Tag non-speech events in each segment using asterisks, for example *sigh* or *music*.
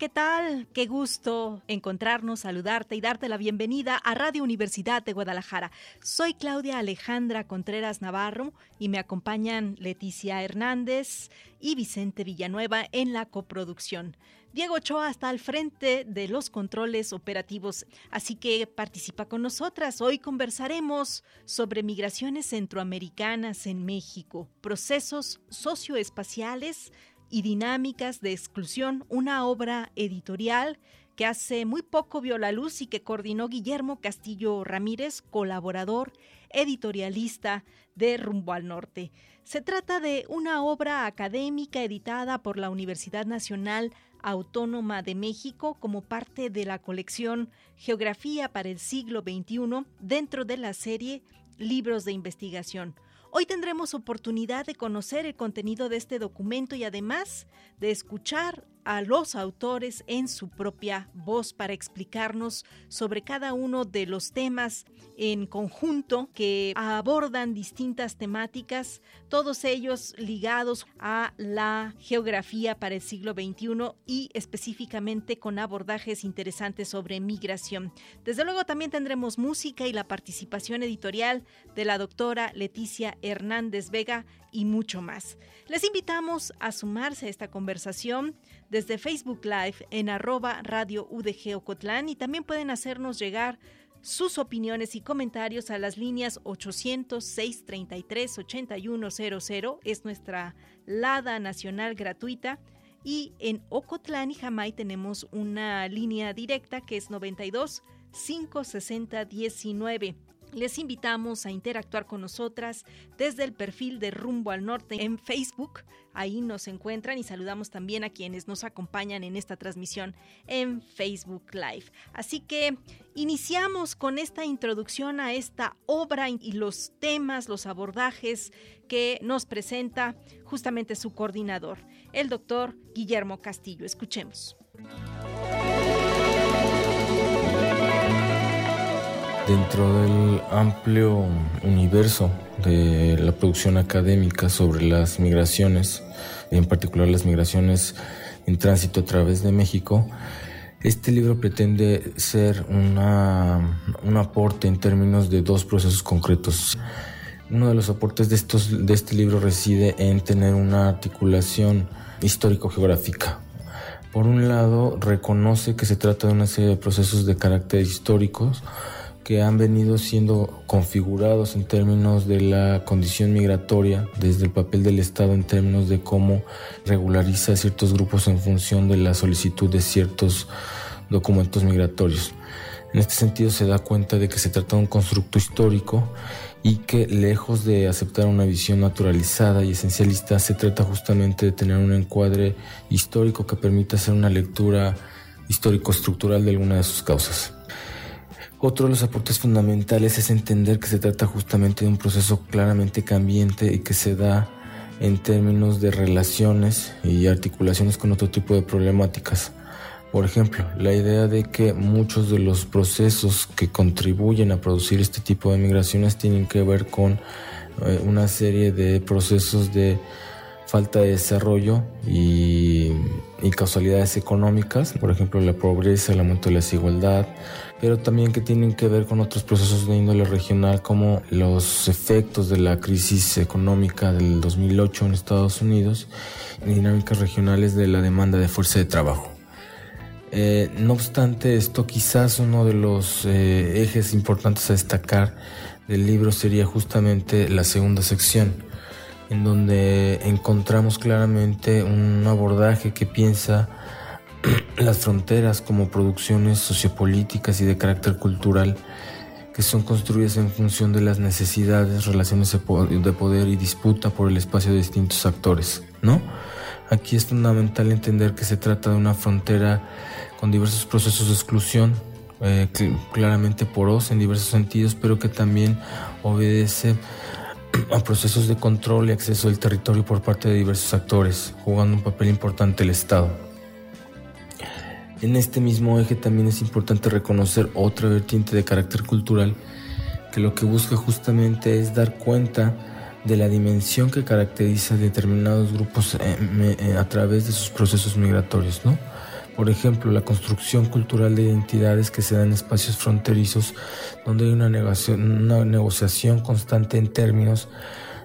¿Qué tal? Qué gusto encontrarnos, saludarte y darte la bienvenida a Radio Universidad de Guadalajara. Soy Claudia Alejandra Contreras Navarro y me acompañan Leticia Hernández y Vicente Villanueva en la coproducción. Diego Ochoa está al frente de los controles operativos, así que participa con nosotras. Hoy conversaremos sobre migraciones centroamericanas en México, procesos socioespaciales y dinámicas de exclusión, una obra editorial que hace muy poco vio la luz y que coordinó Guillermo Castillo Ramírez, colaborador editorialista de Rumbo al Norte. Se trata de una obra académica editada por la Universidad Nacional Autónoma de México como parte de la colección Geografía para el siglo XXI dentro de la serie Libros de Investigación. Hoy tendremos oportunidad de conocer el contenido de este documento y además de escuchar a los autores en su propia voz para explicarnos sobre cada uno de los temas en conjunto que abordan distintas temáticas, todos ellos ligados a la geografía para el siglo XXI y específicamente con abordajes interesantes sobre migración. Desde luego también tendremos música y la participación editorial de la doctora Leticia Hernández Vega y mucho más. Les invitamos a sumarse a esta conversación desde Facebook Live en arroba radio UDG Ocotlán y también pueden hacernos llegar sus opiniones y comentarios a las líneas 800-633-8100, es nuestra LADA nacional gratuita. Y en Ocotlán y Jamay tenemos una línea directa que es 92 560 19. Les invitamos a interactuar con nosotras desde el perfil de Rumbo al Norte en Facebook. Ahí nos encuentran y saludamos también a quienes nos acompañan en esta transmisión en Facebook Live. Así que iniciamos con esta introducción a esta obra y los temas, los abordajes que nos presenta justamente su coordinador, el doctor Guillermo Castillo. Escuchemos. Dentro del amplio universo de la producción académica sobre las migraciones, en particular las migraciones en tránsito a través de México, este libro pretende ser una, un aporte en términos de dos procesos concretos. Uno de los aportes de, estos, de este libro reside en tener una articulación histórico-geográfica. Por un lado, reconoce que se trata de una serie de procesos de carácter históricos, que han venido siendo configurados en términos de la condición migratoria, desde el papel del Estado en términos de cómo regulariza ciertos grupos en función de la solicitud de ciertos documentos migratorios. En este sentido se da cuenta de que se trata de un constructo histórico y que lejos de aceptar una visión naturalizada y esencialista, se trata justamente de tener un encuadre histórico que permita hacer una lectura histórico-estructural de alguna de sus causas. Otro de los aportes fundamentales es entender que se trata justamente de un proceso claramente cambiante y que se da en términos de relaciones y articulaciones con otro tipo de problemáticas. Por ejemplo, la idea de que muchos de los procesos que contribuyen a producir este tipo de migraciones tienen que ver con eh, una serie de procesos de falta de desarrollo y, y, causalidades económicas, por ejemplo la pobreza, el aumento de la desigualdad, pero también que tienen que ver con otros procesos de índole regional como los efectos de la crisis económica del 2008 en Estados Unidos y dinámicas regionales de la demanda de fuerza de trabajo. Eh, no obstante esto, quizás uno de los eh, ejes importantes a destacar del libro sería justamente la segunda sección, en donde encontramos claramente un abordaje que piensa *clears throat* las fronteras como producciones sociopolíticas y de carácter cultural que son construidas en función de las necesidades, relaciones de poder y disputa por el espacio de distintos actores, ¿no? Aquí es fundamental entender que se trata de una frontera con diversos procesos de exclusión, eh, claramente porosa en diversos sentidos, pero que también obedece *clears throat* a procesos de control y acceso al territorio por parte de diversos actores, jugando un papel importante el Estado. En este mismo eje también es importante reconocer otra vertiente de carácter cultural que lo que busca justamente es dar cuenta de la dimensión que caracteriza determinados grupos eh, eh, a través de sus procesos migratorios, ¿no? Por ejemplo, la construcción cultural de identidades que se dan en espacios fronterizos donde hay una, negociación constante en términos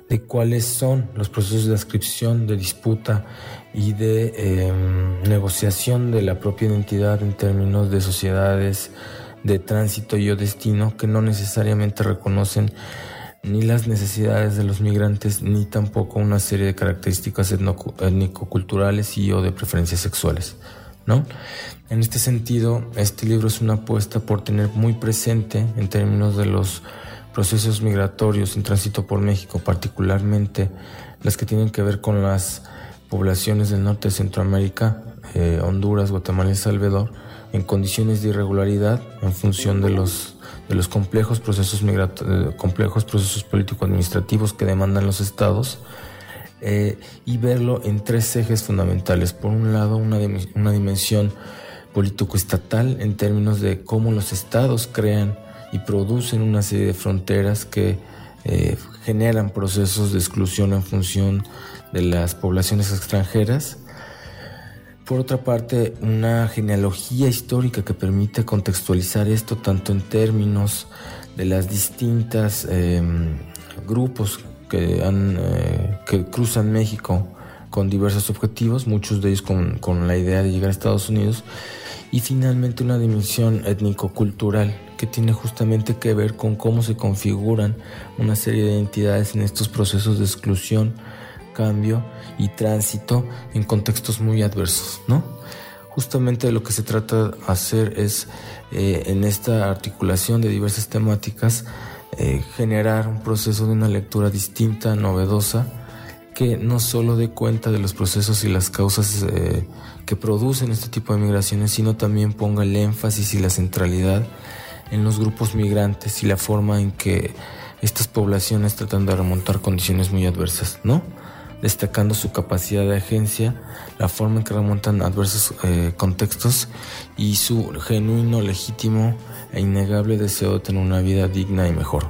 de cuáles son los procesos de ascripción, de disputa y de em, negociación de la propia identidad en términos de sociedades de tránsito y o destino que no necesariamente reconocen ni las necesidades de los migrantes ni tampoco una serie de características étnico-culturales y o de preferencias sexuales. ¿no? En este sentido, este libro es una apuesta por tener muy presente en términos de los procesos migratorios en tránsito por México, particularmente las que tienen que ver con las poblaciones del norte de Centroamérica, eh, Honduras, Guatemala y Salvador, en condiciones de irregularidad en función de los, de los complejos procesos complejos procesos político-administrativos que demandan los estados eh, y verlo en tres ejes fundamentales. Por un lado, una, una dimensión político-estatal en términos de cómo los estados crean y producen una serie de fronteras que eh, generan procesos de exclusión en función de las poblaciones extranjeras. Por otra parte, una genealogía histórica que permite contextualizar esto tanto en términos de las distintas em, grupos que, han, eh, que cruzan México con diversos objetivos, muchos de ellos con, con, la idea de llegar a Estados Unidos, y finalmente una dimensión étnico-cultural que tiene justamente que ver con cómo se configuran una serie de identidades en estos procesos de exclusión, cambio y tránsito en contextos muy adversos, ¿no? Justamente lo que se trata de hacer es, eh, en esta articulación de diversas temáticas, eh, generar un proceso de una lectura distinta, novedosa, que no solo dé cuenta de los procesos y las causas eh, que producen este tipo de migraciones, sino también ponga el énfasis y la centralidad en los grupos migrantes y la forma en que estas poblaciones tratan de remontar condiciones muy adversas, ¿no? Destacando su capacidad de agencia, la forma en que remontan adversos eh, contextos y su genuino, legítimo e innegable deseo de tener una vida digna y mejor.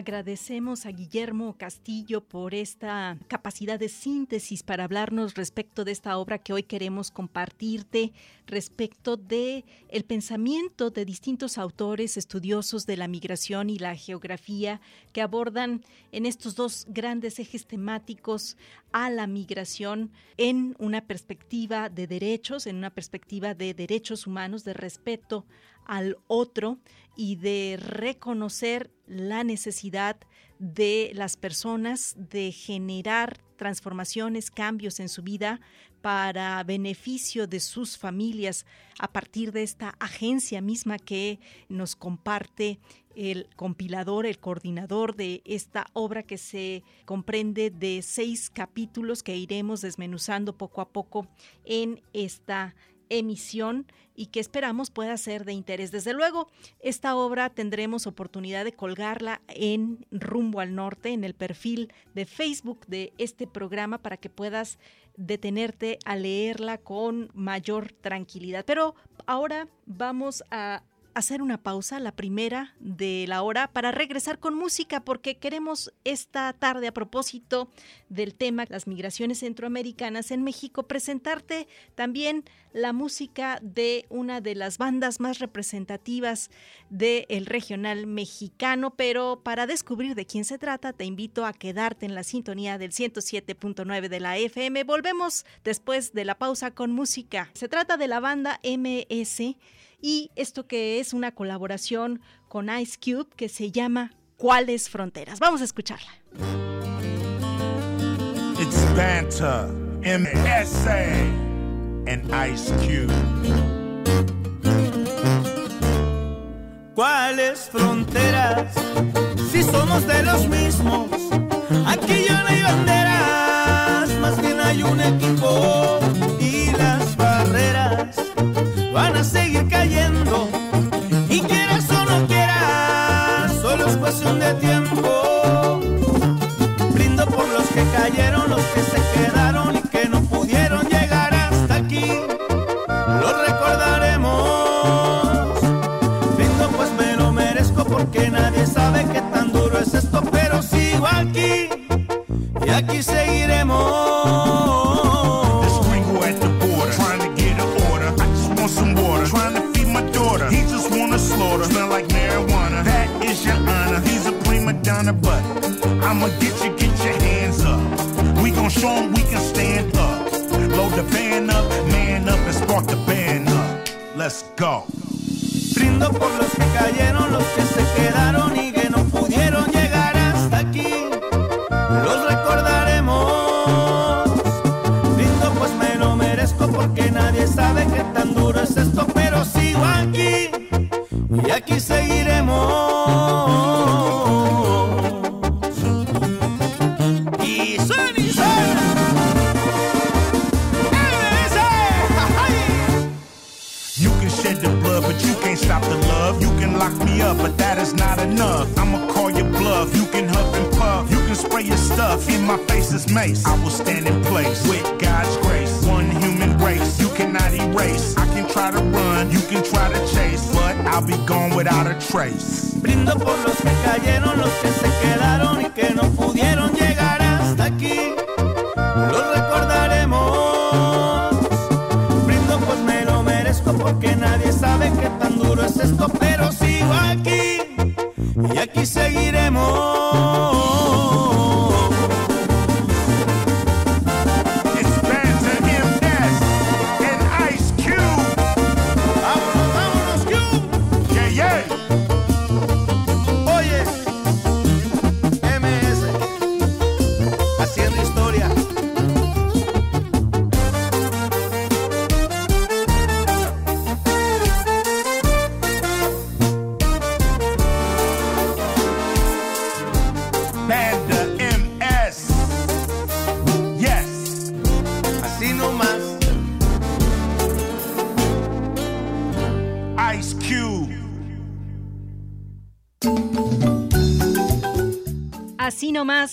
Agradecemos a Guillermo Castillo por esta capacidad de síntesis para hablarnos respecto de esta obra que hoy queremos compartirte, respecto de el pensamiento de distintos autores estudiosos de la migración y la geografía que abordan en estos dos grandes ejes temáticos a la migración en una perspectiva de derechos, en una perspectiva de derechos humanos, de respeto al otro y de reconocer la necesidad de las personas de generar transformaciones, cambios en su vida para beneficio de sus familias a partir de esta agencia misma que nos comparte el compilador, el coordinador de esta obra que se comprende de seis capítulos que iremos desmenuzando poco a poco en esta emisión y que esperamos pueda ser de interés. Desde luego, esta obra tendremos oportunidad de colgarla en Rumbo al Norte, en el perfil de Facebook de este programa para que puedas detenerte a leerla con mayor tranquilidad. Pero ahora vamos a hacer una pausa, la primera de la hora, para regresar con música, porque queremos esta tarde, a propósito del tema las migraciones centroamericanas en México, presentarte también la música de una de las bandas más representativas del regional mexicano, pero para descubrir de quién se trata, te invito a quedarte en la sintonía del 107.9 de la FM. Volvemos después de la pausa con música. Se trata de la banda MS y esto que es una colaboración con Ice Cube que se llama ¿Cuáles fronteras? Vamos a escucharla. It's banter. MSA and Ice Cube. ¿Cuáles fronteras? Si somos de los mismos, aquí ya no hay banderas, más bien hay un equipo van a seguir cayendo. Y quieras o no quieras, solo es cuestión de tiempo. Brindo por los que cayeron, los que se quedaron y que no pudieron llegar hasta aquí. Los recordaremos. Brindo pues me lo merezco porque nadie sabe qué tan duro es esto, pero sigo aquí y aquí seguiremos.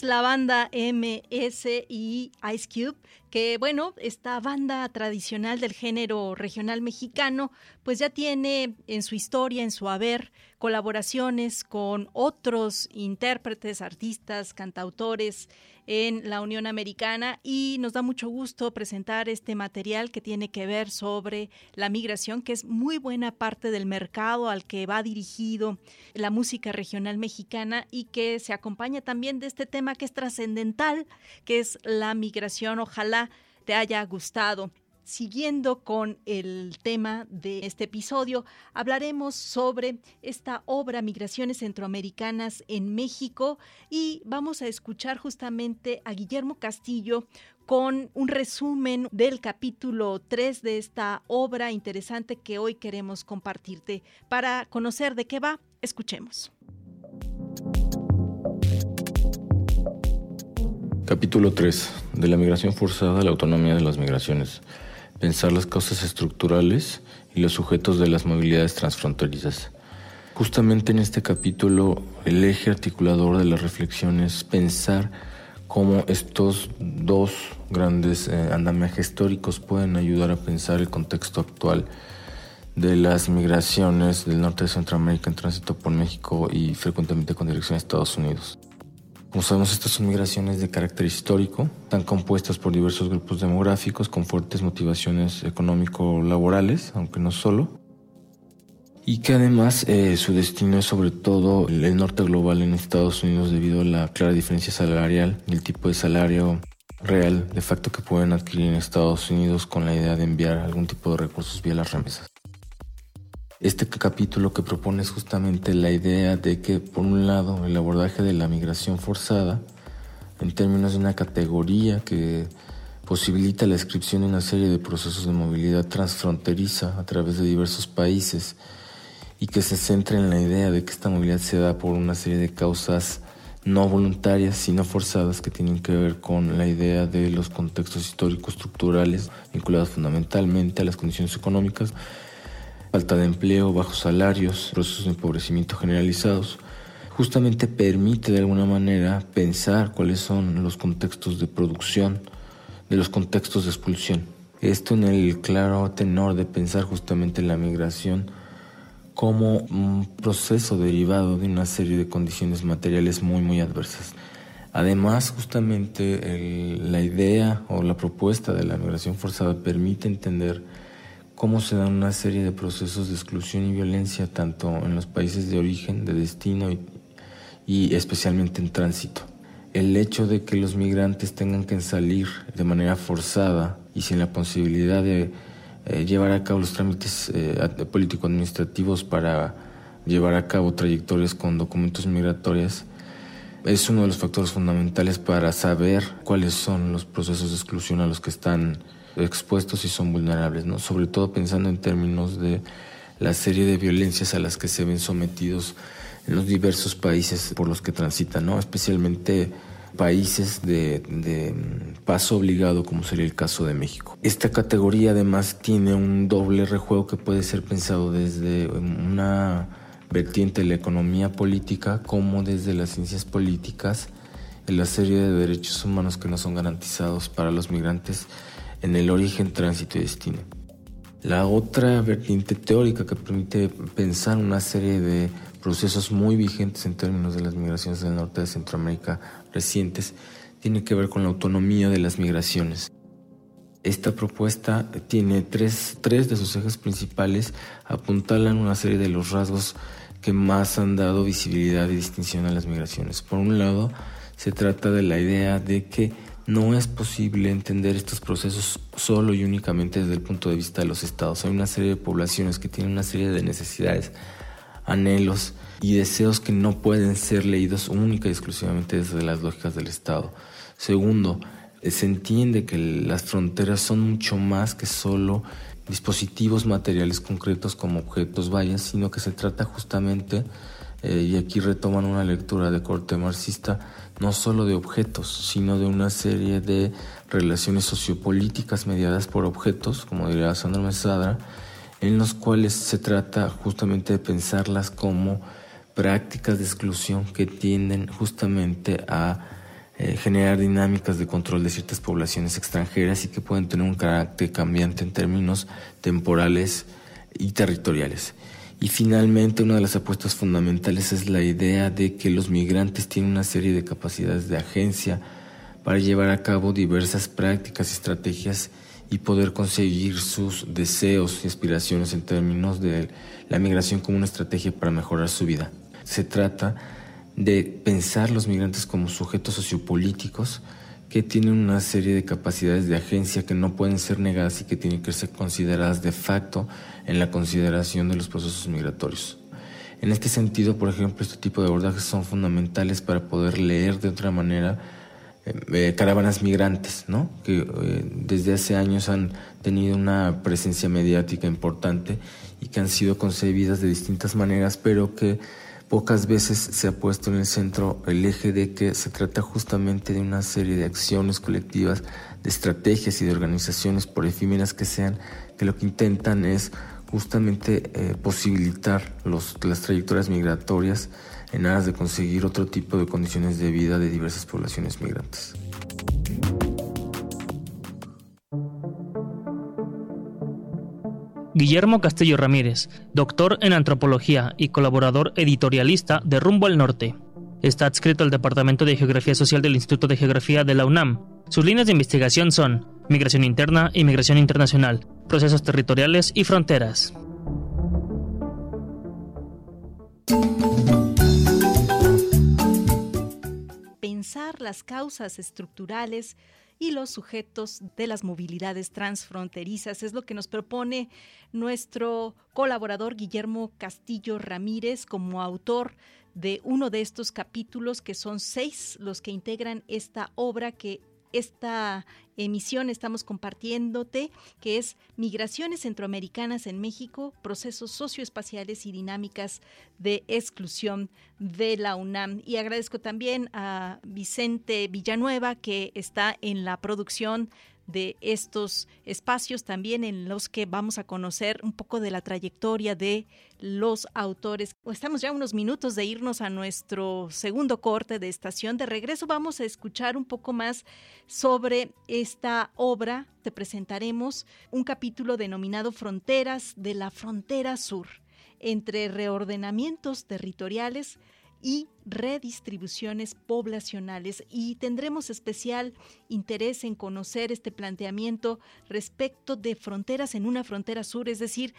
La banda MS y Ice Cube, que bueno, esta banda tradicional del género regional mexicano, pues ya tiene en su historia, en su haber, colaboraciones con otros intérpretes, artistas, cantautores en la Unión Americana y nos da mucho gusto presentar este material que tiene que ver sobre la migración, que es muy buena parte del mercado al que va dirigido la música regional mexicana y que se acompaña también de este tema que es trascendental, que es la migración. Ojalá te haya gustado. Siguiendo con el tema de este episodio, hablaremos sobre esta obra Migraciones Centroamericanas en México y vamos a escuchar justamente a Guillermo Castillo con un resumen del capítulo 3 de esta obra interesante que hoy queremos compartirte. Para conocer de qué va, escuchemos. Capítulo 3. De la migración forzada la autonomía de las migraciones. Pensar las causas estructurales y los sujetos de las movilidades transfronterizas. Justamente en este capítulo, el eje articulador de la reflexión es pensar cómo estos dos grandes eh, andamiajes históricos pueden ayudar a pensar el contexto actual de las migraciones del norte de Centroamérica en tránsito por México y frecuentemente con dirección a Estados Unidos. Como sabemos, estas son migraciones de carácter histórico, están compuestas por diversos grupos demográficos con fuertes motivaciones económico-laborales, aunque no solo, y que además eh, su destino es sobre todo el, norte global en Estados Unidos debido a la clara diferencia salarial y el tipo de salario real de facto que pueden adquirir en Estados Unidos con la idea de enviar algún tipo de recursos vía las remesas. Este capítulo que propone es justamente la idea de que, por un lado, el abordaje de la migración forzada, en términos de una categoría que posibilita la descripción de una serie de procesos de movilidad transfronteriza a través de diversos países y que se centra en la idea de que esta movilidad se da por una serie de causas no voluntarias, sino forzadas, que tienen que ver con la idea de los contextos históricos estructurales vinculados fundamentalmente a las condiciones económicas, falta de empleo, bajos salarios, procesos de empobrecimiento generalizados, justamente permite de alguna manera pensar cuáles son los contextos de producción, de los contextos de expulsión. Esto en el claro tenor de pensar justamente la migración como un proceso derivado de una serie de condiciones materiales muy muy adversas. Además, justamente la idea o la propuesta de la migración forzada permite entender cómo se dan una serie de procesos de exclusión y violencia tanto en los países de origen, de destino y, especialmente en tránsito. El hecho de que los migrantes tengan que salir de manera forzada y sin la posibilidad de eh, llevar a cabo los trámites eh, político-administrativos para llevar a cabo trayectorias con documentos migratorios es uno de los factores fundamentales para saber cuáles son los procesos de exclusión a los que están expuestos y son vulnerables, ¿no? sobre todo pensando en términos de la serie de violencias a las que se ven sometidos en los diversos países por los que transitan, ¿no? especialmente países de, paso obligado, como sería el caso de México. Esta categoría además tiene un doble rejuego que puede ser pensado desde una vertiente de la economía política como desde las ciencias políticas en la serie de derechos humanos que no son garantizados para los migrantes en el origen, tránsito y destino. La otra vertiente teórica que permite pensar una serie de procesos muy vigentes en términos de las migraciones del norte de Centroamérica recientes tiene que ver con la autonomía de las migraciones. Esta propuesta tiene tres, tres de sus ejes principales, apuntalan una serie de los rasgos que más han dado visibilidad y distinción a las migraciones. Por un lado, se trata de la idea de que no es posible entender estos procesos solo y únicamente desde el punto de vista de los estados. Hay una serie de poblaciones que tienen una serie de necesidades, anhelos y deseos que no pueden ser leídos única y exclusivamente desde las lógicas del Estado. Segundo, eh, se entiende que las fronteras son mucho más que solo dispositivos materiales concretos como objetos vallas, sino que se trata justamente, eh, y aquí retoman una lectura de corte marxista, no solo de objetos, sino de una serie de relaciones sociopolíticas mediadas por objetos, como diría Sandra Mesadra, en los cuales se trata justamente de pensarlas como prácticas de exclusión que tienden justamente a eh, generar dinámicas de control de ciertas poblaciones extranjeras y que pueden tener un carácter cambiante en términos temporales y territoriales. Y finalmente, una de las apuestas fundamentales es la idea de que los migrantes tienen una serie de capacidades de agencia para llevar a cabo diversas prácticas y estrategias y poder conseguir sus deseos y aspiraciones en términos de la migración como una estrategia para mejorar su vida. Se trata de pensar los migrantes como sujetos sociopolíticos que tienen una serie de capacidades de agencia que no pueden ser negadas y que tienen que ser consideradas de facto en la consideración de los procesos migratorios. En este sentido, por ejemplo, este tipo de abordajes son fundamentales para poder leer de otra manera eh, caravanas migrantes, ¿no? que eh, desde hace años han tenido una presencia mediática importante y que han sido concebidas de distintas maneras, pero que pocas veces se ha puesto en el centro el eje de que se trata justamente de una serie de acciones colectivas, de estrategias y de organizaciones, por efímeras que sean, que lo que intentan es justamente eh, posibilitar las trayectorias migratorias en aras de conseguir otro tipo de condiciones de vida de diversas poblaciones migrantes. Guillermo Castillo Ramírez, doctor en antropología y colaborador editorialista de Rumbo al Norte. Está adscrito al Departamento de Geografía Social del Instituto de Geografía de la UNAM. Sus líneas de investigación son migración interna y migración internacional, procesos territoriales y fronteras. Pensar las causas estructurales y los sujetos de las movilidades transfronterizas. Es lo que nos propone nuestro colaborador Guillermo Castillo Ramírez como autor de uno de estos capítulos, que son seis los que integran esta obra que esta emisión estamos compartiéndote, que es Migraciones Centroamericanas en México, procesos socioespaciales y dinámicas de exclusión de la UNAM. Y agradezco también a Vicente Villanueva, que está en la producción de estos espacios también en los que vamos a conocer un poco de la trayectoria de los autores. Estamos ya unos minutos de irnos a nuestro segundo corte de estación. De regreso vamos a escuchar un poco más sobre esta obra. Te presentaremos un capítulo denominado Fronteras de la Frontera Sur, entre reordenamientos territoriales, y redistribuciones poblacionales. Y tendremos especial interés en conocer este planteamiento respecto de fronteras en una frontera sur, es decir,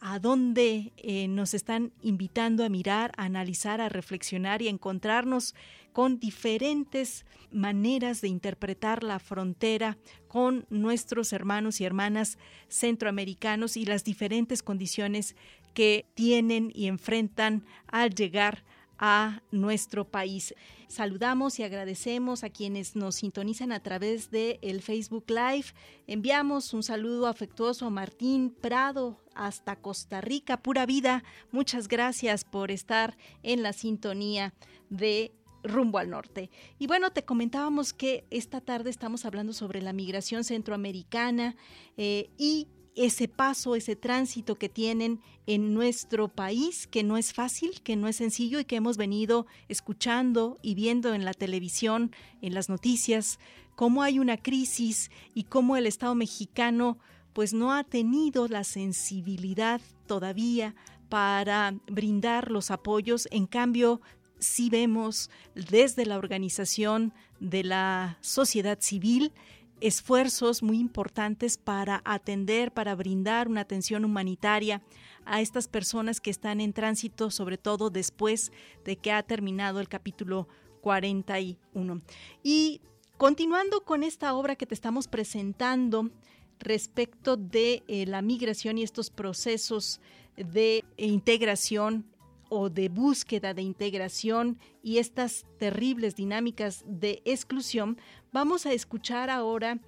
a dónde eh, nos están invitando a mirar, a analizar, a reflexionar y a encontrarnos con diferentes maneras de interpretar la frontera con nuestros hermanos y hermanas centroamericanos y las diferentes condiciones que tienen y enfrentan al llegar a nuestro país. Saludamos y agradecemos a quienes nos sintonizan a través de el Facebook Live. Enviamos un saludo afectuoso a Martín Prado hasta Costa Rica, pura vida. Muchas gracias por estar en la sintonía de rumbo al norte. Y bueno, te comentábamos que esta tarde estamos hablando sobre la migración centroamericana eh, y ese paso, ese tránsito que tienen en nuestro país, que no es fácil, que no es sencillo y que hemos venido escuchando y viendo en la televisión, en las noticias, cómo hay una crisis y cómo el Estado mexicano pues no ha tenido la sensibilidad todavía para brindar los apoyos. En cambio, sí vemos desde la organización de la sociedad civil esfuerzos muy importantes para atender, para brindar una atención humanitaria a estas personas que están en tránsito, sobre todo después de que ha terminado el capítulo 41. Y continuando con esta obra que te estamos presentando respecto de eh, la migración y estos procesos de integración o de búsqueda de integración y estas terribles dinámicas de exclusión, vamos a escuchar ahora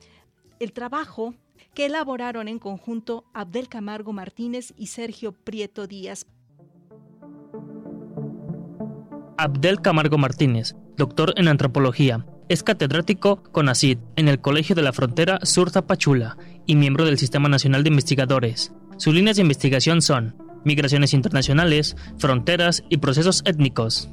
el trabajo que elaboraron en conjunto Abdel Camargo Martínez y Sergio Prieto Díaz. Abdel Camargo Martínez, doctor en antropología, es catedrático con ACID en el Colegio de la Frontera Sur Tapachula y miembro del Sistema Nacional de Investigadores. Sus líneas de investigación son migraciones internacionales, fronteras y procesos étnicos.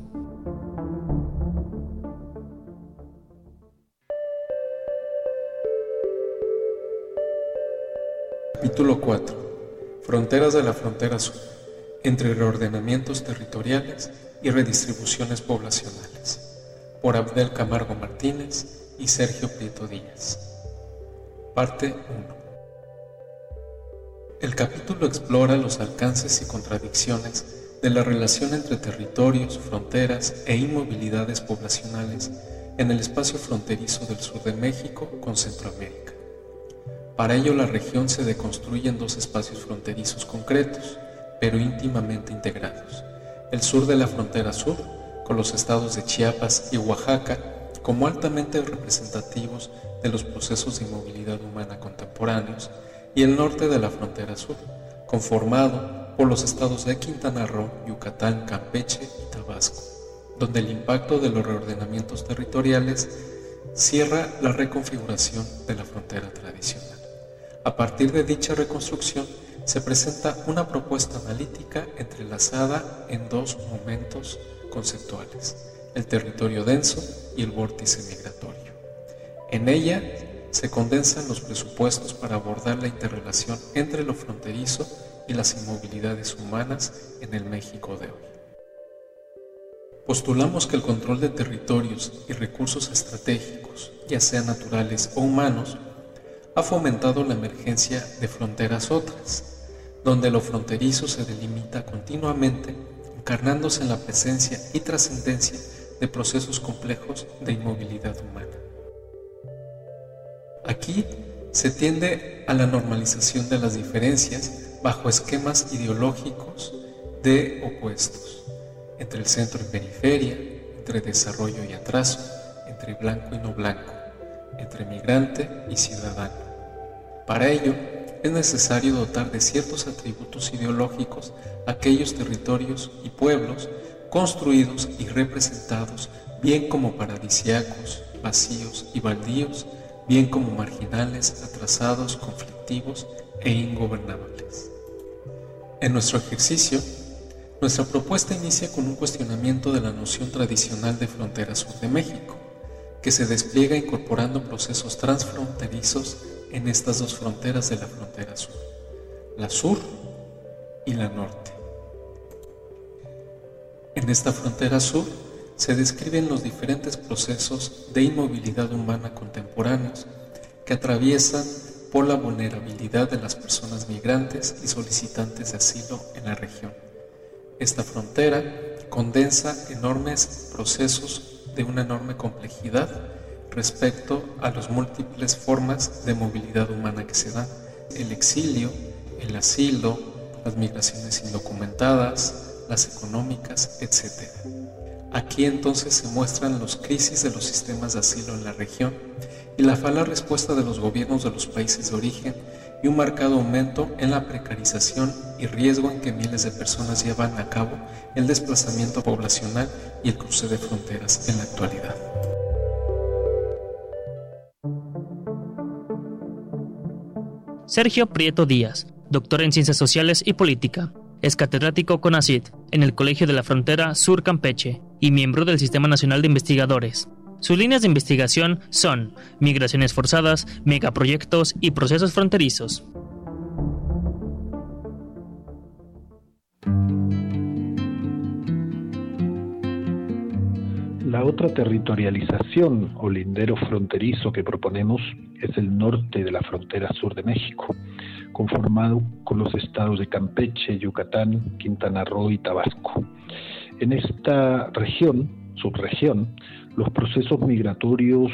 Capítulo 4. Fronteras de la frontera sur, entre reordenamientos territoriales y redistribuciones poblacionales, por Abdel Camargo Martínez y Sergio Prieto Díaz. Parte 1. El capítulo explora los alcances y contradicciones de la relación entre territorios, fronteras e inmovilidades poblacionales en el espacio fronterizo del sur de México con Centroamérica. Para ello la región se deconstruye en dos espacios fronterizos concretos, pero íntimamente integrados. El sur de la frontera sur, con los estados de Chiapas y Oaxaca como altamente representativos de los procesos de inmovilidad humana contemporáneos, y el norte de la frontera sur, conformado por los estados de Quintana Roo, Yucatán, Campeche y Tabasco, donde el impacto de los reordenamientos territoriales cierra la reconfiguración de la frontera tradicional. A partir de dicha reconstrucción, se presenta una propuesta analítica entrelazada en dos momentos conceptuales, el territorio denso y el vórtice migratorio. En ella se condensan los presupuestos para abordar la interrelación entre lo fronterizo y las inmovilidades humanas en el México de hoy. Postulamos que el control de territorios y recursos estratégicos, ya sean naturales o humanos, ha fomentado la emergencia de fronteras otras, donde lo fronterizo se delimita continuamente, encarnándose en la presencia y trascendencia de procesos complejos de inmovilidad humana. Aquí se tiende a la normalización de las diferencias bajo esquemas ideológicos de opuestos, entre el centro y periferia, entre desarrollo y atraso, entre blanco y no blanco, entre migrante y ciudadano. Para ello, es necesario dotar de ciertos atributos ideológicos aquellos territorios y pueblos construidos y representados bien como paradisiacos, vacíos y baldíos, bien como marginales, atrasados, conflictivos e ingobernables. En nuestro ejercicio, nuestra propuesta inicia con un cuestionamiento de la noción tradicional de frontera sur de México, que se despliega incorporando procesos transfronterizos en estas dos fronteras de la frontera sur, la sur y la norte. En esta frontera sur se describen los diferentes procesos de inmovilidad humana contemporáneos que atraviesan por la vulnerabilidad de las personas migrantes y solicitantes de asilo en la región. Esta frontera condensa enormes procesos de una enorme complejidad respecto a las múltiples formas de movilidad humana que se dan, el exilio, el asilo, las migraciones indocumentadas, las económicas, etc. Aquí entonces se muestran los crisis de los sistemas de asilo en la región y la falaz respuesta de los gobiernos de los países de origen y un marcado aumento en la precarización y riesgo en que miles de personas llevan a cabo el desplazamiento poblacional y el cruce de fronteras en la actualidad. Sergio Prieto Díaz, doctor en Ciencias Sociales y Política, es catedrático CONACYT en el Colegio de la Frontera Sur Campeche y miembro del Sistema Nacional de Investigadores. Sus líneas de investigación son migraciones forzadas, megaproyectos y procesos fronterizos. La otra territorialización o lindero fronterizo que proponemos es el norte de la frontera sur de México, conformado con los estados de Campeche, Yucatán, Quintana Roo y Tabasco. En esta región, subregión, los procesos migratorios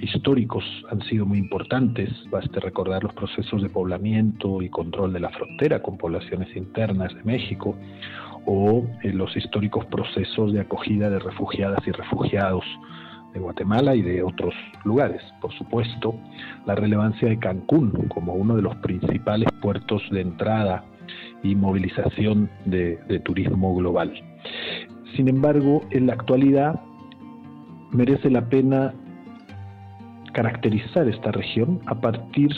históricos han sido muy importantes. Baste recordar los procesos de poblamiento y control de la frontera con poblaciones internas de México o eh, los históricos procesos de acogida de refugiadas y refugiados de Guatemala y de otros lugares. Por supuesto, la relevancia de Cancún como uno de los principales puertos de entrada y movilización de, de turismo global. Sin embargo, en la actualidad merece la pena caracterizar esta región a partir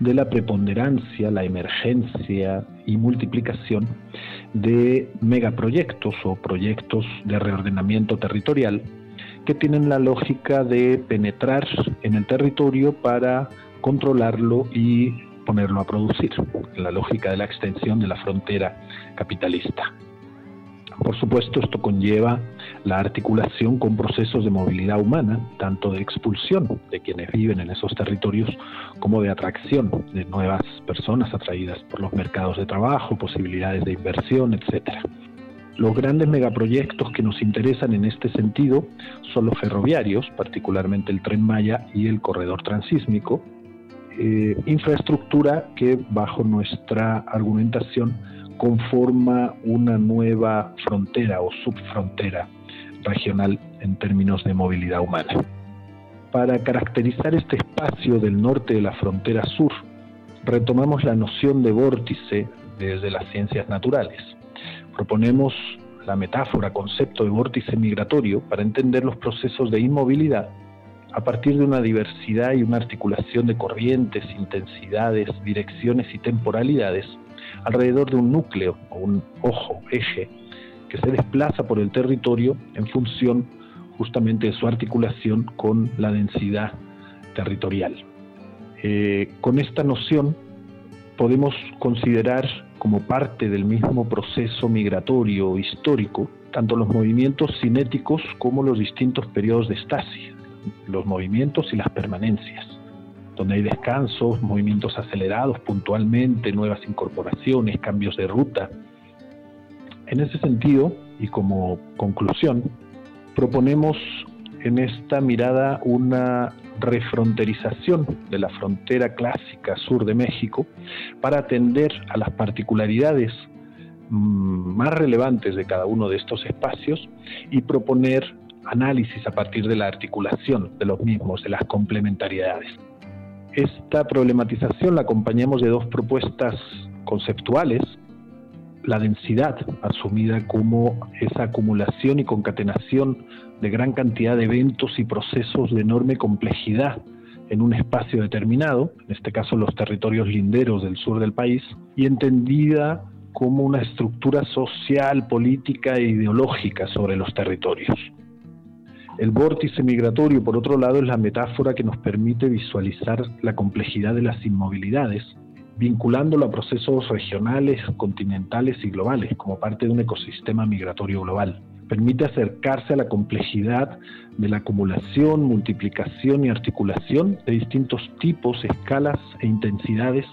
de la preponderancia, la emergencia y multiplicación de megaproyectos o proyectos de reordenamiento territorial que tienen la lógica de penetrar en el territorio para controlarlo y ponerlo a producir, la lógica de la extensión de la frontera capitalista. Por supuesto, esto conlleva la articulación con procesos de movilidad humana, tanto de expulsión de quienes viven en esos territorios como de atracción de nuevas personas atraídas por los mercados de trabajo, posibilidades de inversión, etc. Los grandes megaproyectos que nos interesan en este sentido son los ferroviarios, particularmente el tren Maya y el corredor transísmico, eh, infraestructura que bajo nuestra argumentación conforma una nueva frontera o subfrontera regional en términos de movilidad humana. Para caracterizar este espacio del norte de la frontera sur, retomamos la noción de vórtice desde las ciencias naturales. Proponemos la metáfora, concepto de vórtice migratorio para entender los procesos de inmovilidad a partir de una diversidad y una articulación de corrientes, intensidades, direcciones y temporalidades alrededor de un núcleo o un ojo, eje, que se desplaza por el territorio en función justamente de su articulación con la densidad territorial. Eh, con esta noción podemos considerar como parte del mismo proceso migratorio histórico tanto los movimientos cinéticos como los distintos periodos de estasis, los movimientos y las permanencias donde hay descansos, movimientos acelerados puntualmente, nuevas incorporaciones, cambios de ruta. En ese sentido, y como conclusión, proponemos en esta mirada una refronterización de la frontera clásica sur de México para atender a las particularidades mm, más relevantes de cada uno de estos espacios y proponer análisis a partir de la articulación de los mismos, de las complementariedades. Esta problematización la acompañamos de dos propuestas conceptuales, la densidad, asumida como esa acumulación y concatenación de gran cantidad de eventos y procesos de enorme complejidad en un espacio determinado, en este caso los territorios linderos del sur del país, y entendida como una estructura social, política e ideológica sobre los territorios. El vórtice migratorio, por otro lado, es la metáfora que nos permite visualizar la complejidad de las inmovilidades, vinculándolo a procesos regionales, continentales y globales como parte de un ecosistema migratorio global. Permite acercarse a la complejidad de la acumulación, multiplicación y articulación de distintos tipos, escalas e intensidades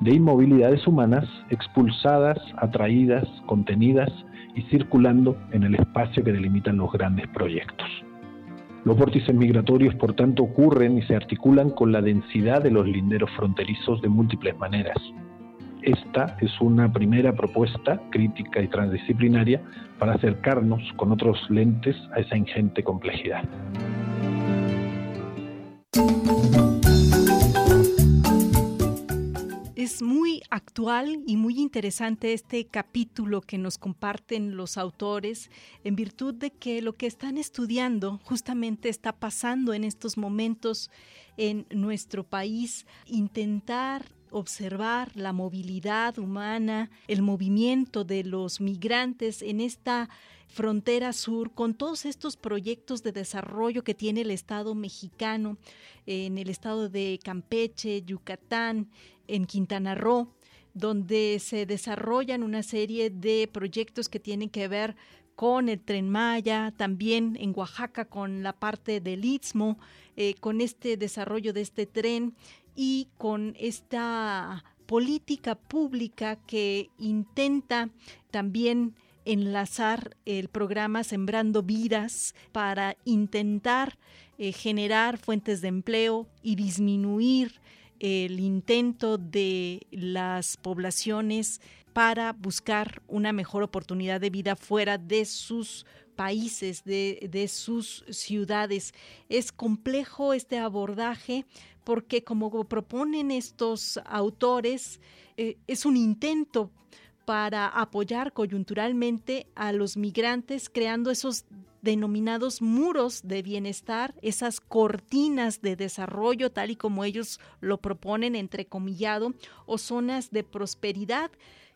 de inmovilidades humanas expulsadas, atraídas, contenidas y circulando en el espacio que delimitan los grandes proyectos. Los vórtices migratorios, por tanto, ocurren y se articulan con la densidad de los linderos fronterizos de múltiples maneras. Esta es una primera propuesta crítica y transdisciplinaria para acercarnos con otros lentes a esa ingente complejidad. Es muy actual y muy interesante este capítulo que nos comparten los autores en virtud de que lo que están estudiando justamente está pasando en estos momentos en nuestro país, intentar observar la movilidad humana, el movimiento de los migrantes en esta frontera sur, con todos estos proyectos de desarrollo que tiene el Estado mexicano, en el estado de Campeche, Yucatán, en Quintana Roo, donde se desarrollan una serie de proyectos que tienen que ver con el tren Maya, también en Oaxaca con la parte del Istmo, eh, con este desarrollo de este tren y con esta política pública que intenta también enlazar el programa Sembrando Vidas para intentar eh, generar fuentes de empleo y disminuir el intento de las poblaciones para buscar una mejor oportunidad de vida fuera de sus países, de, sus ciudades. Es complejo este abordaje porque como proponen estos autores, eh, es un intento para apoyar coyunturalmente a los migrantes creando esos denominados muros de bienestar, esas cortinas de desarrollo, tal y como ellos lo proponen, entrecomillado, o zonas de prosperidad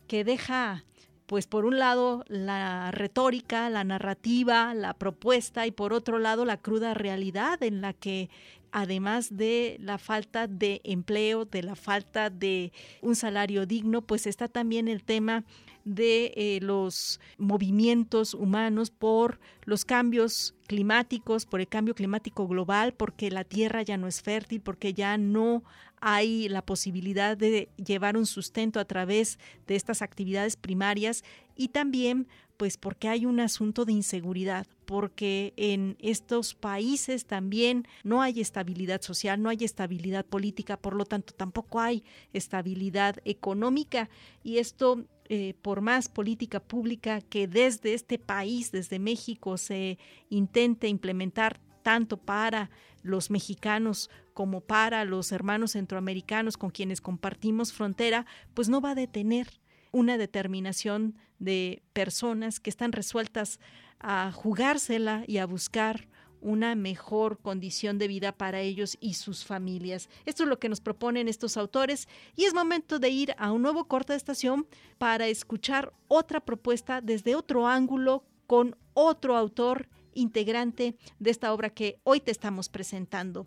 que deja pues por un lado la retórica, la narrativa, la propuesta y por otro lado la cruda realidad en la que además de la falta de empleo, de la falta de un salario digno, pues está también el tema de eh, los movimientos humanos por los cambios climáticos, por el cambio climático global, porque la tierra ya no es fértil, porque ya no hay la posibilidad de llevar un sustento a través de estas actividades primarias y también pues porque hay un asunto de inseguridad, porque en estos países también no hay estabilidad social, no hay estabilidad política, por lo tanto tampoco hay estabilidad económica. Y esto eh, por más política pública que desde este país, desde México, se intente implementar tanto para los mexicanos como para los hermanos centroamericanos con quienes compartimos frontera, pues no va a detener una determinación de personas que están resueltas a jugársela y a buscar una mejor condición de vida para ellos y sus familias. Esto es lo que nos proponen estos autores y es momento de ir a un nuevo corte de estación para escuchar otra propuesta desde otro ángulo con otro autor integrante de esta obra que hoy te estamos presentando.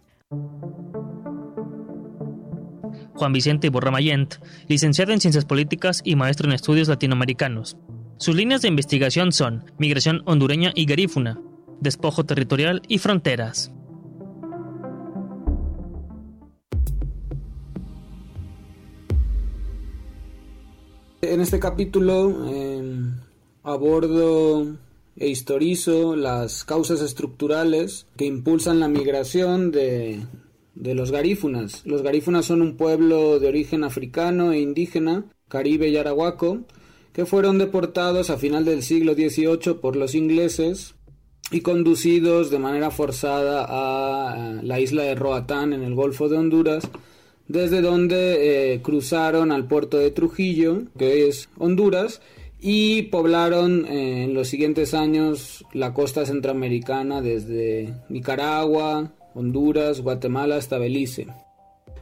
Juan Vicente Borramayent, licenciado en Ciencias Políticas y maestro en Estudios Latinoamericanos. Sus líneas de investigación son migración hondureña y garífuna, despojo territorial y fronteras. En este capítulo em, abordo e historizo las causas estructurales que impulsan la migración de, de los garífunas. Los garífunas son un pueblo de origen africano e indígena, caribe y arahuaco, que fueron deportados a final del siglo XVIII por los ingleses y conducidos de manera forzada a la isla de Roatán en el Golfo de Honduras, desde donde eh, cruzaron al puerto de Trujillo, que es Honduras, y poblaron eh, en los siguientes años la costa centroamericana desde Nicaragua, Honduras, Guatemala hasta Belice.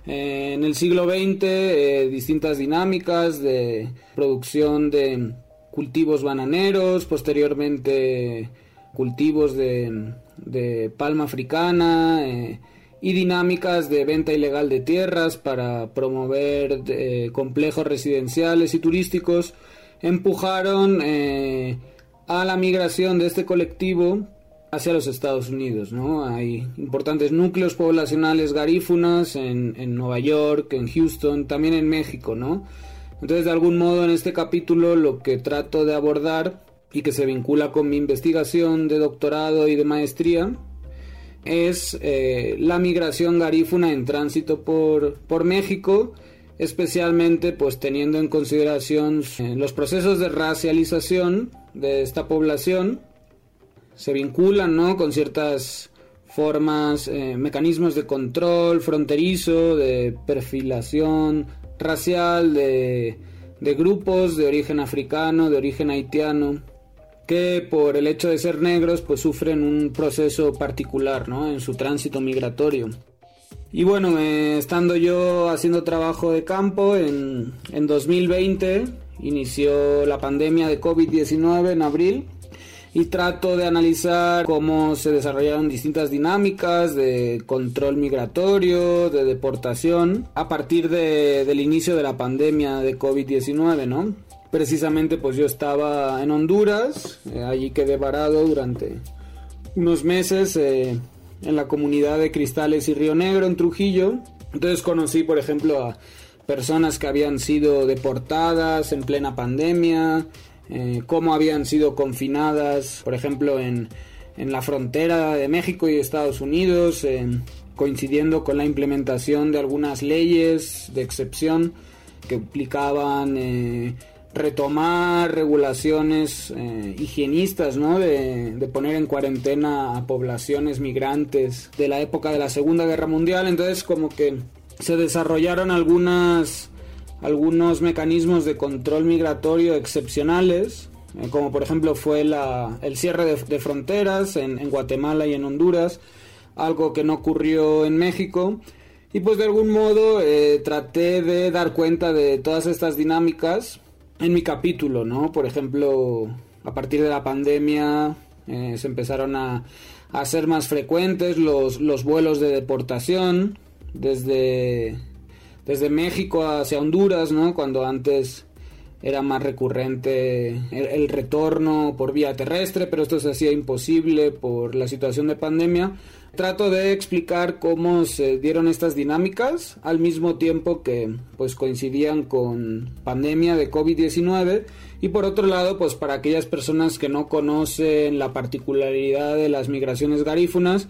Eh, en el siglo XX, distintas dinámicas de producción de cultivos bananeros, posteriormente cultivos de, palma africana eh, y dinámicas de venta ilegal de tierras para promover eh, complejos residenciales y turísticos empujaron eh, a la migración de este colectivo hacia los Estados Unidos, ¿no? Hay importantes núcleos poblacionales garífunas en, en, Nueva York, en Houston, también en México, ¿no? Entonces, de algún modo, en este capítulo lo que trato de abordar y que se vincula con mi investigación de doctorado y de maestría es eh, la migración garífuna en tránsito por, por México, especialmente pues teniendo en consideración eh, los procesos de racialización de esta población, se vinculan ¿no? con ciertas formas, eh, mecanismos de control fronterizo, de perfilación racial, de, de grupos de origen africano, de origen haitiano, que por el hecho de ser negros pues sufren un proceso particular ¿no? en su tránsito migratorio. Y bueno, eh, estando yo haciendo trabajo de campo en, en 2020, inició la pandemia de COVID-19 en abril y trato de analizar cómo se desarrollaron distintas dinámicas de control migratorio, de deportación, a partir de, del inicio de la pandemia de COVID-19, ¿no? Precisamente pues yo estaba en Honduras, eh, allí quedé varado durante unos meses eh, en la comunidad de Cristales y Río Negro en Trujillo. Entonces conocí por ejemplo a personas que habían sido deportadas en plena pandemia, eh, cómo habían sido confinadas por ejemplo en, en, la frontera de México y Estados Unidos, coincidiendo con la implementación de algunas leyes de excepción que implicaban retomar regulaciones eh, higienistas, ¿no? De, poner en cuarentena a poblaciones migrantes de la época de la Segunda Guerra Mundial. Entonces, como que se desarrollaron algunas algunos mecanismos de control migratorio excepcionales, eh, como por ejemplo fue la, el cierre de, fronteras en, en, Guatemala y en Honduras, algo que no ocurrió en México. Y pues de algún modo eh, traté de dar cuenta de todas estas dinámicas en mi capítulo, ¿no? Por ejemplo, a partir de la pandemia eh, se empezaron a, a, ser más frecuentes los, los vuelos de deportación desde, desde México hacia Honduras, ¿no? Cuando antes era más recurrente el, retorno por vía terrestre, pero esto se hacía imposible por la situación de pandemia. Trato de explicar cómo se dieron estas dinámicas al mismo tiempo que pues coincidían con pandemia de COVID-19 y por otro lado pues para aquellas personas que no conocen la particularidad de las migraciones garífunas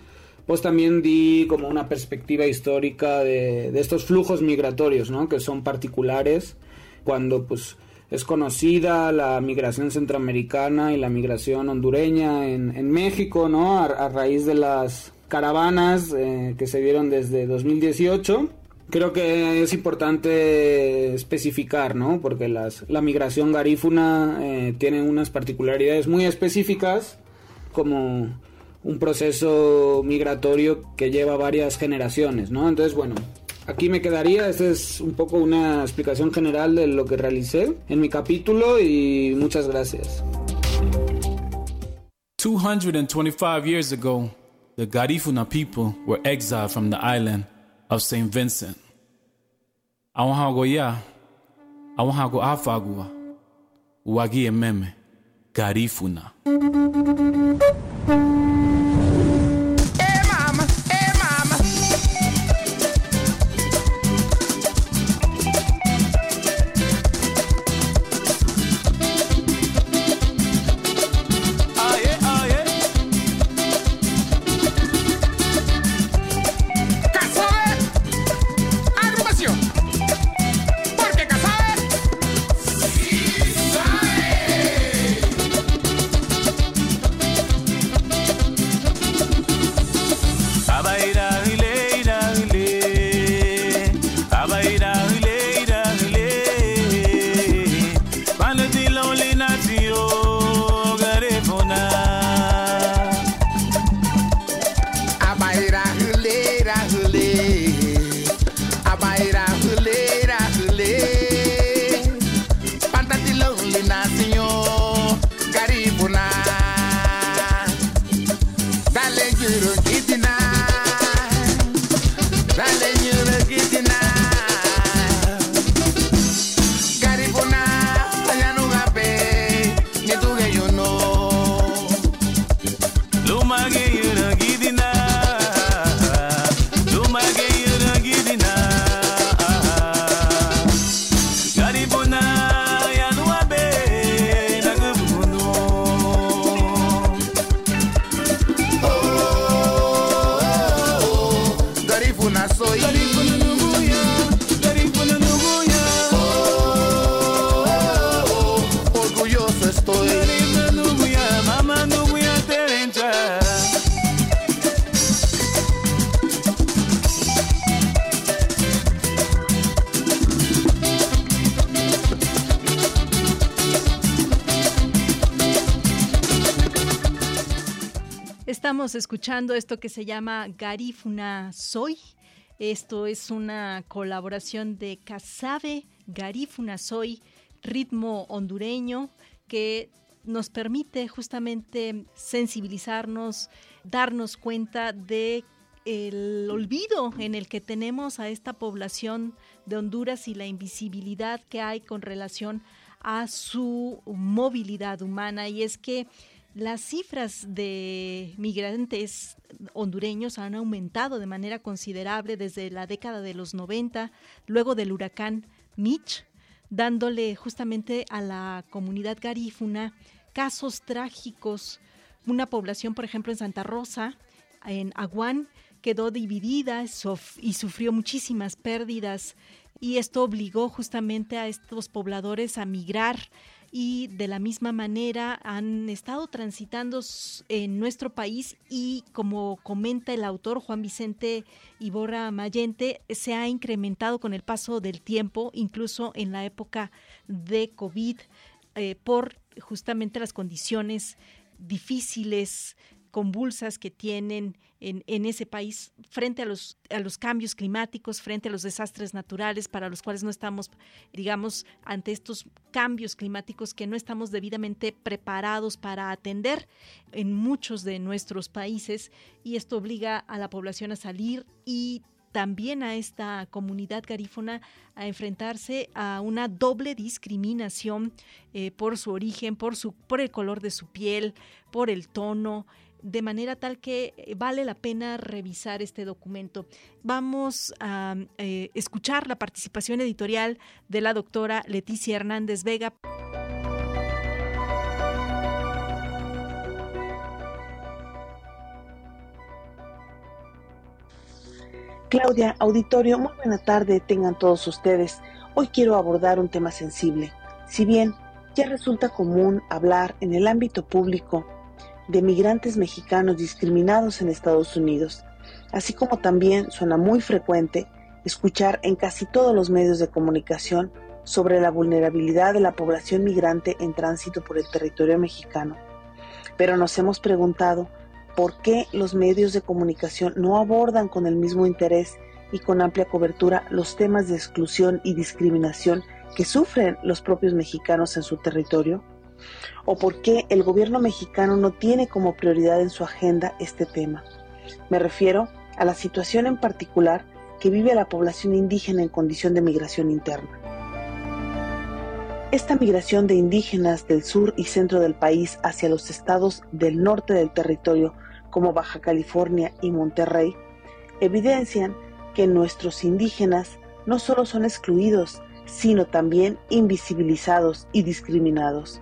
pues también di como una perspectiva histórica de, de estos flujos migratorios, ¿no? Que son particulares cuando pues es conocida la migración centroamericana y la migración hondureña en, México, ¿no? A, raíz de las caravanas eh, que se dieron desde 2018. Creo que es importante especificar, ¿no? Porque las, la migración garífuna eh, tiene unas particularidades muy específicas, como un proceso migratorio que lleva varias generaciones, ¿no? Entonces, bueno, Aquí me quedaría, esta es un poco una explicación general de lo que realicé en mi capítulo y muchas gracias. 225 years ago, the Garifuna people were exiled from the island of St. Vincent. Awahago Afagua, Meme, Garifuna. Escuchando esto que se llama Garífuna Soy. Esto es una colaboración de Casabe, Garífuna Soy, ritmo hondureño, que nos permite justamente sensibilizarnos, darnos cuenta de el olvido en el que tenemos a esta población de Honduras y la invisibilidad que hay con relación a su movilidad humana y es que las cifras de migrantes hondureños han aumentado de manera considerable desde la década de los 90, luego del huracán Mitch, dándole justamente a la comunidad garífuna casos trágicos. Una población, por ejemplo, en Santa Rosa, en Aguán, quedó dividida y sufrió muchísimas pérdidas y esto obligó justamente a estos pobladores a migrar y de la misma manera han estado transitando en nuestro país y como comenta el autor Juan Vicente Iborra Mayente, se ha incrementado con el paso del tiempo, incluso en la época de COVID, eh, por justamente las condiciones difíciles, convulsas que tienen en, en, ese país frente a los, a los cambios climáticos, frente a los desastres naturales para los cuales no estamos, digamos, ante estos cambios climáticos que no estamos debidamente preparados para atender en muchos de nuestros países. Y esto obliga a la población a salir y también a esta comunidad garífona a enfrentarse a una doble discriminación eh, por su origen, por, su, por el color de su piel, por el tono, de manera tal que eh, vale la pena revisar este documento. Vamos a eh, escuchar la participación editorial de la doctora Leticia Hernández Vega. Claudia, auditorio, muy buena tarde tengan todos ustedes. Hoy quiero abordar un tema sensible. Si bien ya resulta común hablar en el ámbito público de migrantes mexicanos discriminados en Estados Unidos, así como también suena muy frecuente escuchar en casi todos los medios de comunicación sobre la vulnerabilidad de la población migrante en tránsito por el territorio mexicano. Pero nos hemos preguntado por qué los medios de comunicación no abordan con el mismo interés y con amplia cobertura los temas de exclusión y discriminación que sufren los propios mexicanos en su territorio o por qué el gobierno mexicano no tiene como prioridad en su agenda este tema. Me refiero a la situación en particular que vive la población indígena en condición de migración interna. Esta migración de indígenas del sur y centro del país hacia los estados del norte del territorio, como Baja California y Monterrey, evidencian que nuestros indígenas no solo son excluidos, sino también invisibilizados y discriminados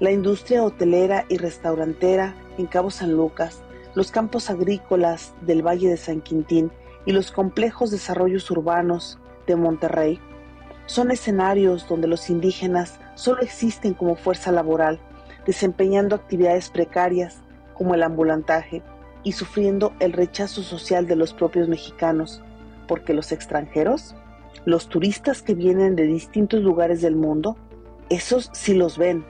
la industria hotelera y restaurantera en Cabo San Lucas, los campos agrícolas del Valle de San Quintín y los complejos desarrollos urbanos de Monterrey son escenarios donde los indígenas solo existen como fuerza laboral, desempeñando actividades precarias como el ambulantaje y sufriendo el rechazo social de los propios mexicanos, porque los extranjeros, los turistas que vienen de distintos lugares del mundo, esos sí los ven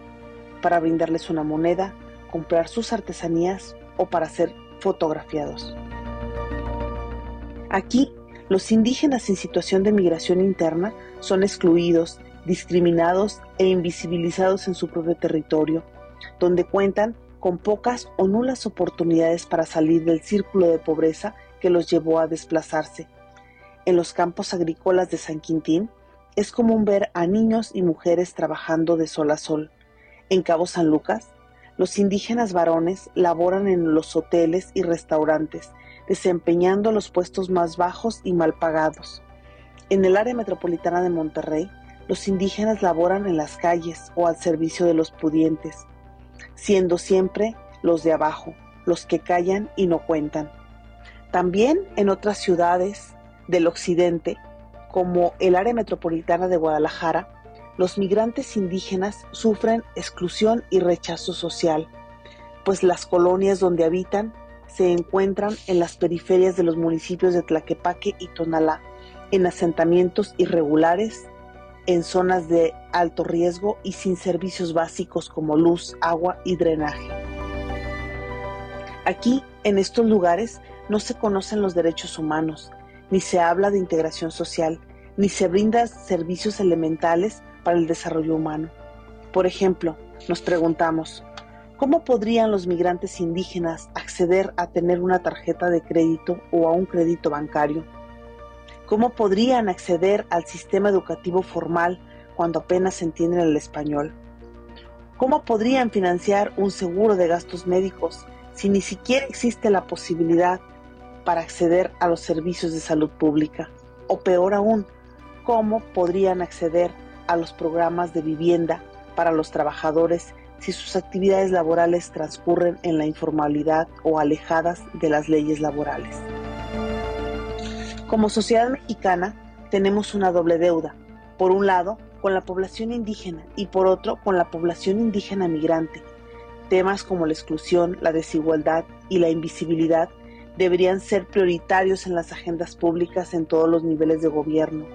para brindarles una moneda, comprar sus artesanías o para ser fotografiados. Aquí, los indígenas en situación de migración interna son excluidos, discriminados e invisibilizados en su propio territorio, donde cuentan con pocas o nulas oportunidades para salir del círculo de pobreza que los llevó a desplazarse. En los campos agrícolas de San Quintín es común ver a niños y mujeres trabajando de sol a sol, en Cabo San Lucas, los indígenas varones laboran en los hoteles y restaurantes, desempeñando los puestos más bajos y mal pagados. En el área metropolitana de Monterrey, los indígenas laboran en las calles o al servicio de los pudientes, siendo siempre los de abajo, los que callan y no cuentan. También en otras ciudades del occidente, como el área metropolitana de Guadalajara, los migrantes indígenas sufren exclusión y rechazo social, pues las colonias donde habitan se encuentran en las periferias de los municipios de Tlaquepaque y Tonalá, en asentamientos irregulares, en zonas de alto riesgo y sin servicios básicos como luz, agua y drenaje. Aquí, en estos lugares, no se conocen los derechos humanos, ni se habla de integración social, ni se brindan servicios elementales para el desarrollo humano. Por ejemplo, nos preguntamos, ¿cómo podrían los migrantes indígenas acceder a tener una tarjeta de crédito o a un crédito bancario? ¿Cómo podrían acceder al sistema educativo formal cuando apenas entienden el español? ¿Cómo podrían financiar un seguro de gastos médicos si ni siquiera existe la posibilidad para acceder a los servicios de salud pública? O peor aún, ¿cómo podrían acceder a los programas de vivienda para los trabajadores si sus actividades laborales transcurren en la informalidad o alejadas de las leyes laborales? Como sociedad mexicana tenemos una doble deuda. Por un lado, con la población indígena y por otro, con la población indígena migrante. Temas como la exclusión, la desigualdad y la invisibilidad deberían ser prioritarios en las agendas públicas en todos los niveles de gobierno.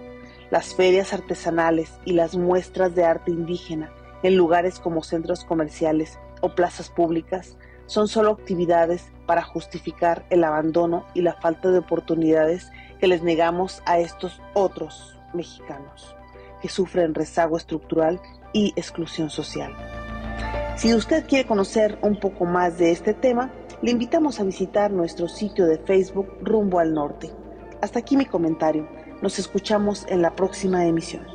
Las ferias artesanales y las muestras de arte indígena en lugares como centros comerciales o plazas públicas son solo actividades para justificar el abandono y la falta de oportunidades que les negamos a estos otros mexicanos que sufren rezago estructural y exclusión social. Si usted quiere conocer un poco más de este tema, le invitamos a visitar nuestro sitio de Facebook Rumbo al Norte. Hasta aquí mi comentario. Nos escuchamos en la próxima emisión.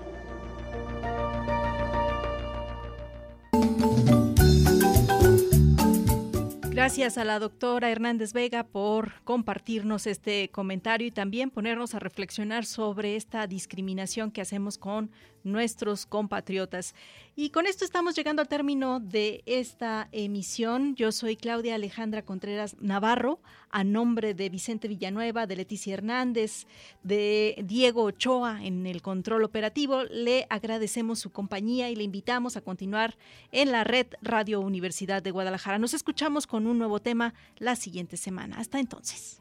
Gracias a la doctora Hernández Vega por compartirnos este comentario y también ponernos a reflexionar sobre esta discriminación que hacemos con nuestros compatriotas. Y con esto estamos llegando al término de esta emisión. Yo soy Claudia Alejandra Contreras Navarro, a nombre de Vicente Villanueva, de Leticia Hernández, de Diego Ochoa en el control operativo. Le agradecemos su compañía y le invitamos a continuar en la red Radio Universidad de Guadalajara. Nos escuchamos con un nuevo tema la siguiente semana. Hasta entonces.